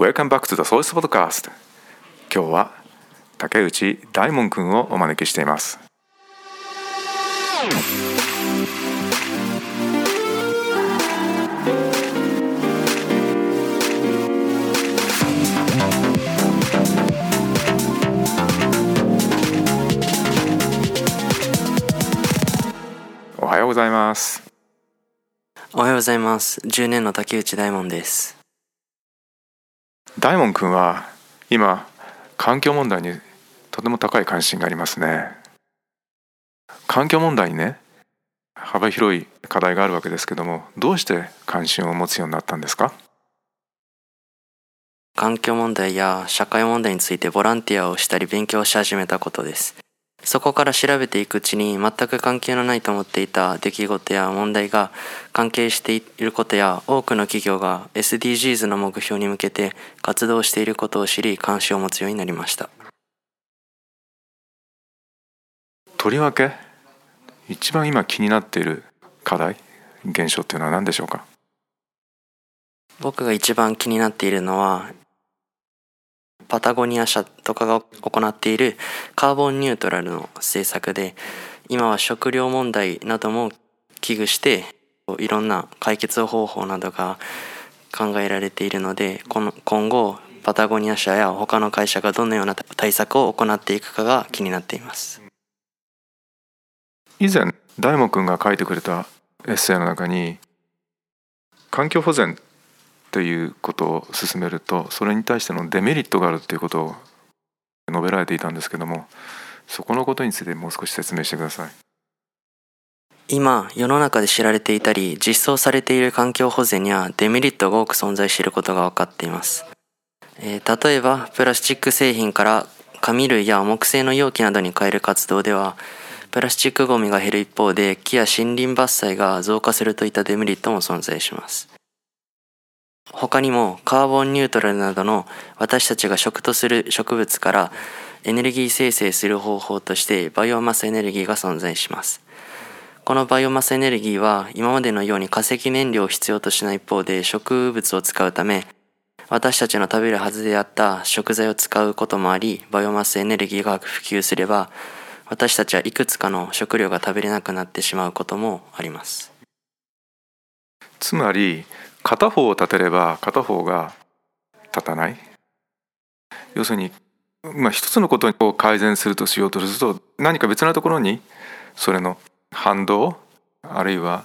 Welcome back to the Source Podcast. 今日は竹内大門くんをお招きしています。おはようございます。おはようございます。10年の竹内大門です。大門君は今環境問題にとても高い関心がありますね。環境問題にね幅広い課題があるわけですけどもどうして関心を持つようになったんですか？環境問題や社会問題についてボランティアをしたり勉強し始めたことです。そこから調べていくうちに全く関係のないと思っていた出来事や問題が関係していることや多くの企業が SDGs の目標に向けて活動していることを知り関心を持つようになりました。とりわけ一番今気になっている課題現象っていうのは何でしょうか？僕が一番気になっているのはパタゴニア社とかが行っているカーボンニュートラルの政策で今は食料問題なども危惧していろんな解決方法などが考えられているのでこの今後パタゴニア社や他の会社がどのような対策を行っていくかが気になっています。以前大門くんが書いてくれたエッセイの中に環境保全ということを進めるとそれに対してのデメリットがあるということを述べられていたんですけどもそこのことについてもう少し説明してください。今世の中で知られていたり実装されている環境保全にはデメリットが多く存在していることが分かっています、えー、例えばプラスチック製品から紙類や木製の容器などに変える活動ではプラスチックごみが減る一方で木や森林伐採が増加するといったデメリットも存在します。他にもカーボンニュートラルなどの私たちが食とする植物からエネルギー生成する方法としてバイオマスエネルギーが存在します。このバイオマスエネルギーは今までのように化石燃料を必要としない一方で植物を使うため私たちの食べるはずであった食材を使うこともありバイオマスエネルギーが普及すれば私たちはいくつかの食料が食べれなくなってしまうこともありますつまり片方を立てれば片方が立たない。要するに、まあ、一つのことを改善するとしようとすると何か別なところにそれの反動あるいは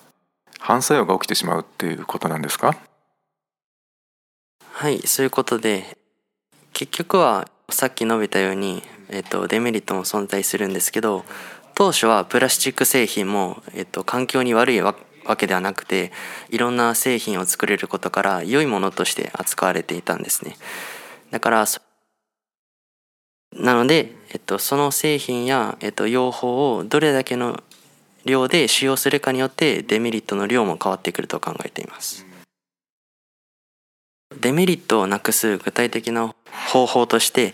反作用が起きてしまうっていうことなんですか？はいそういうことで結局はさっき述べたように、えっと、デメリットも存在するんですけど当初はプラスチック製品も、えっと、環境に悪いわわけではなくていろんな製品を作れることから良いものとして扱われていたんですね。だからなので、えっと、その製品や、えっと、用法をどれだけの量で使用するかによってデメリットの量も変わってくると考えています。デメリットをなくす具体的な方法として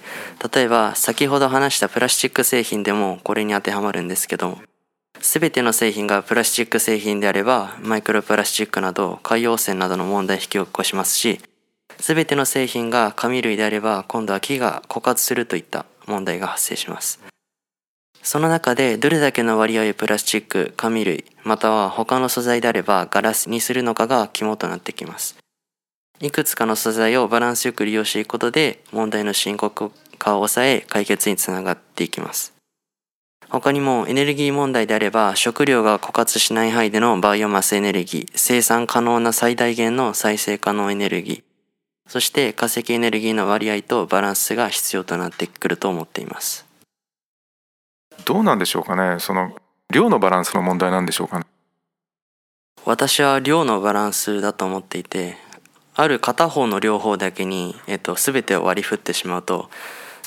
例えば先ほど話したプラスチック製品でもこれに当てはまるんですけど全ての製品がプラスチック製品であればマイクロプラスチックなど海洋汚染などの問題を引き起こしますし全ての製品が紙類であれば今度は木が枯渇するといった問題が発生します。その中でどれだけの割合をプラスチック紙類または他の素材であればガラスにするのかが肝となってきます。いくつかの素材をバランスよく利用していくことで問題の深刻化を抑え解決につながっていきます。他にもエネルギー問題であれば食料が枯渇しない範囲でのバイオマスエネルギー、生産可能な最大限の再生可能エネルギー、そして化石エネルギーの割合とバランスが必要となってくると思っています。どうなんでしょうかね？その量のバランスの問題なんでしょうかね？私は量のバランスだと思っていて、ある片方の両方だけに、えっと、全てを割り振ってしまうと、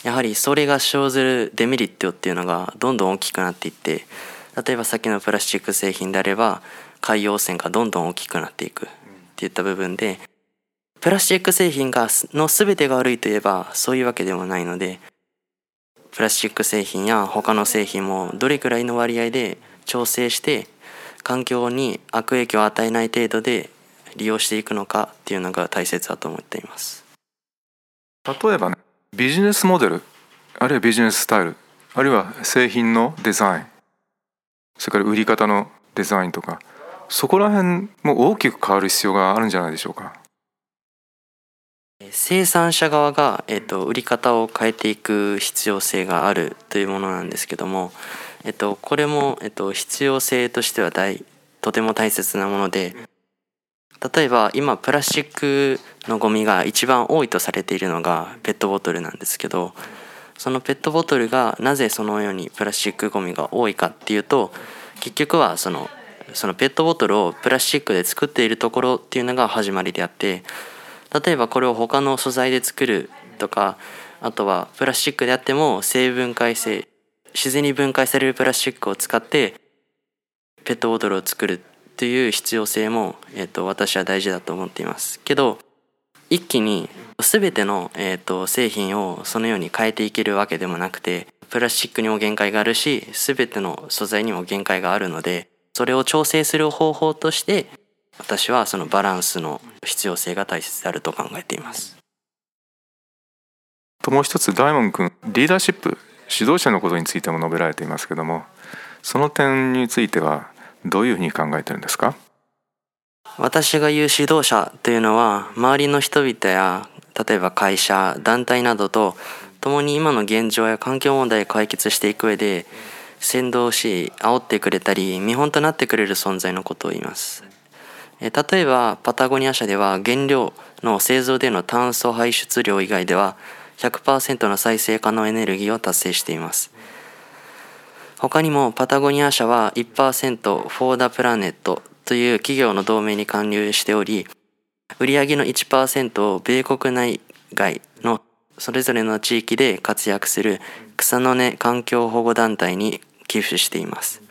やはりそれが生ずるデメリットっていうのがどんどん大きくなっていって例えばさっきのプラスチック製品であれば海洋汚染がどんどん大きくなっていくっていった部分でプラスチック製品がの全てが悪いといえばそういうわけでもないのでプラスチック製品や他の製品もどれくらいの割合で調整して環境に悪影響を与えない程度で利用していくのかっていうのが大切だと思っています。例えばねビジネスモデル？あるいはビジネススタイル？あるいは製品のデザイン？それから売り方のデザインとか？そこら辺も大きく変わる必要があるんじゃないでしょうか。生産者側が、えっと、売り方を変えていく必要性があるというものなんですけども、えっと、これも、えっと、必要性としては大とても大切なもので例えば今プラスチックのゴミが一番多いとされているのがペットボトルなんですけどそのペットボトルがなぜそのようにプラスチックゴミが多いかっていうと結局はそのそのペットボトルをプラスチックで作っているところっていうのが始まりであって例えばこれを他の素材で作るとかあとはプラスチックであっても生分解性自然に分解されるプラスチックを使ってペットボトルを作るっていう必要性も、えー、と私は大事だと思っています。けど一気に全ての、えー、と製品をそのように変えていけるわけでもなくてプラスチックにも限界があるし全ての素材にも限界があるのでそれを調整する方法として私はそのバランスの必要性が大切であると考えています。ともう一つ大門君リーダーシップ指導者のことについても述べられていますけどもその点についてはどういうふうに考えてるんですか？私が言う指導者というのは周りの人々や例えば会社団体などと共に今の現状や環境問題を解決していく上で先導し煽ってくれたり見本となってくれる存在のことを言います。例えばパタゴニア社では原料の製造での炭素排出量以外では100%の再生可能エネルギーを達成しています。他にもパタゴニア社は1% for the planet という企業の同盟に関連しており売上の1%を米国内外のそれぞれの地域で活躍する草の根環境保護団体に寄付しています。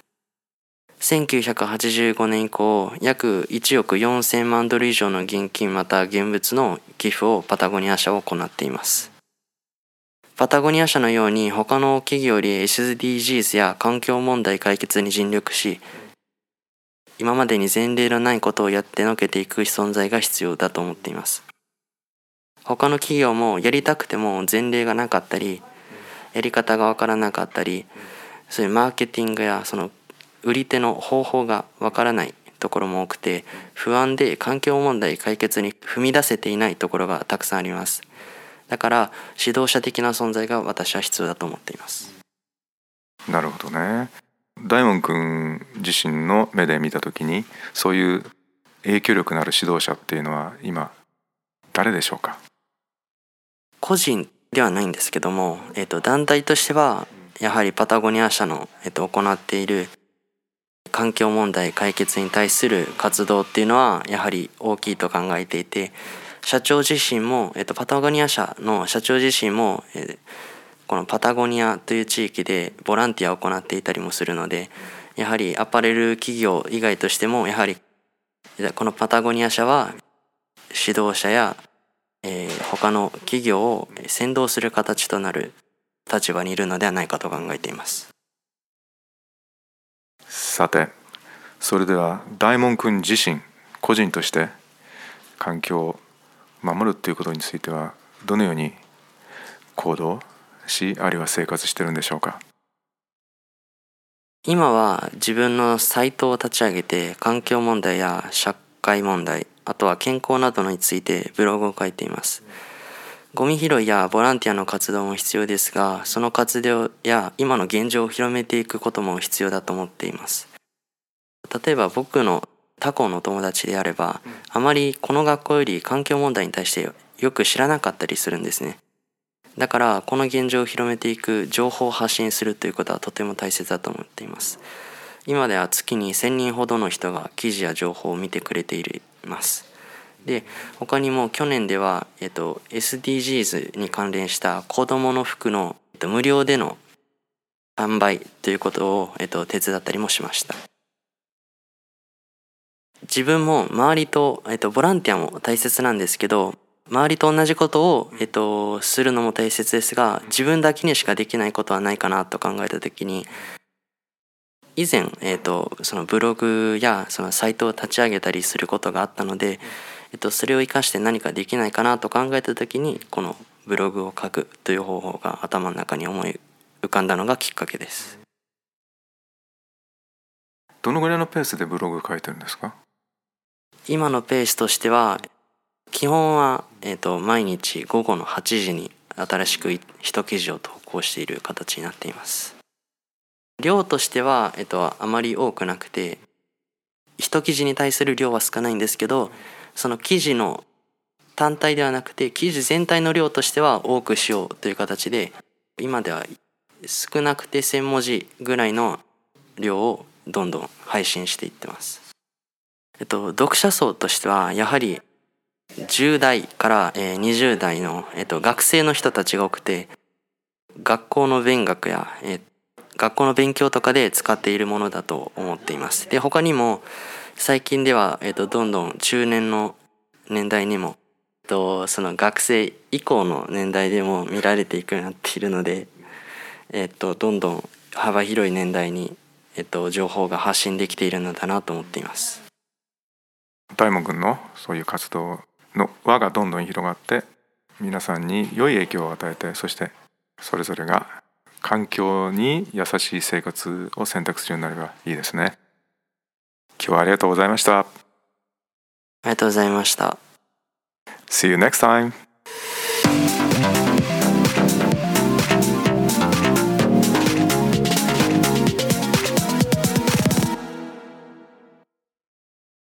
1985年以降約1億4000万ドル以上の現金また現物の寄付をパタゴニア社は行っています。パタゴニア社のように他の企業より SDGs や環境問題解決に尽力し今までに前例のないことをやってのけていく存在が必要だと思っています。他の企業もやりたくても前例がなかったりやり方がわからなかったりそういうマーケティングやその売り手の方法がわからないところも多くて不安で環境問題解決に踏み出せていないところがたくさんあります。だから指導者的な存在が私は必要だと思っています。なるほどね。大門君自身の目で見た時にそういう影響力のある指導者っていうのは今誰でしょうか？個人ではないんですけども、えー、と団体としてはやはりパタゴニア社の、えー、と行っている環境問題解決に対する活動っていうのはやはり大きいと考えていて社長自身も、えっと、パタゴニア社の社長自身も、え、このパタゴニアという地域でボランティアを行っていたりもするのでやはりアパレル企業以外としてもやはりこのパタゴニア社は指導者や、えー、他の企業を先導する形となる立場にいるのではないかと考えています。さてそれでは大門君自身個人として環境守るということについてはどのように行動しあるいは生活してるんでしょうか？今は自分のサイトを立ち上げて環境問題や社会問題あとは健康などについてブログを書いています。ゴミ拾いやボランティアの活動も必要ですがその活動や今の現状を広めていくことも必要だと思っています。例えば僕の他校の友達であればあまりこの学校より環境問題に対してよく知らなかったりするんですね。だからこの現状を広めていく情報を発信するということはとても大切だと思っています。今では月に1000人ほどの人が記事や情報を見てくれています。で他にも去年では、えっと、SDGs に関連した子どもの服の、えっと、無料での販売ということを、えっと、手伝ったりもしました自分も周りと、えっと、ボランティアも大切なんですけど周りと同じことを、えっと、するのも大切ですが自分だけにしかできないことはないかなと考えた時に以前、えっと、そのブログやそのサイトを立ち上げたりすることがあったのでえっと、それを生かして何かできないかなと考えた時にこのブログを書くという方法が頭の中に思い浮かんだのがきっかけです。どのぐらいのペースでブログ書いてるんですか？今のペースとしては基本は、えーと、毎日午後の8時に新しく一記事を投稿している形になっています量としては、えっと、あまり多くなくて一記事に対する量は少ないんですけどその記事の単体ではなくて記事全体の量としては多くしようという形で今では少なくて1,000文字ぐらいの量をどんどん配信していってます。っと、読者層としてはやはり10代から20代の、えっと、学生の人たちが多くて学校の勉学や、え学校の勉強とかで使っているものだと思っています。で他にも最近では、えっと、どんどん中年の年代にも、えっと、その学生以降の年代でも見られていくようになっているので、えっと、どんどん幅広い年代に、えっと、情報が発信できているのだなと思っています。大門君のそういう活動の輪がどんどん広がって皆さんに良い影響を与えてそしてそれぞれが環境に優しい生活を選択するようになればいいですね。今日はありがとうございました。ありがとうございました。See you next time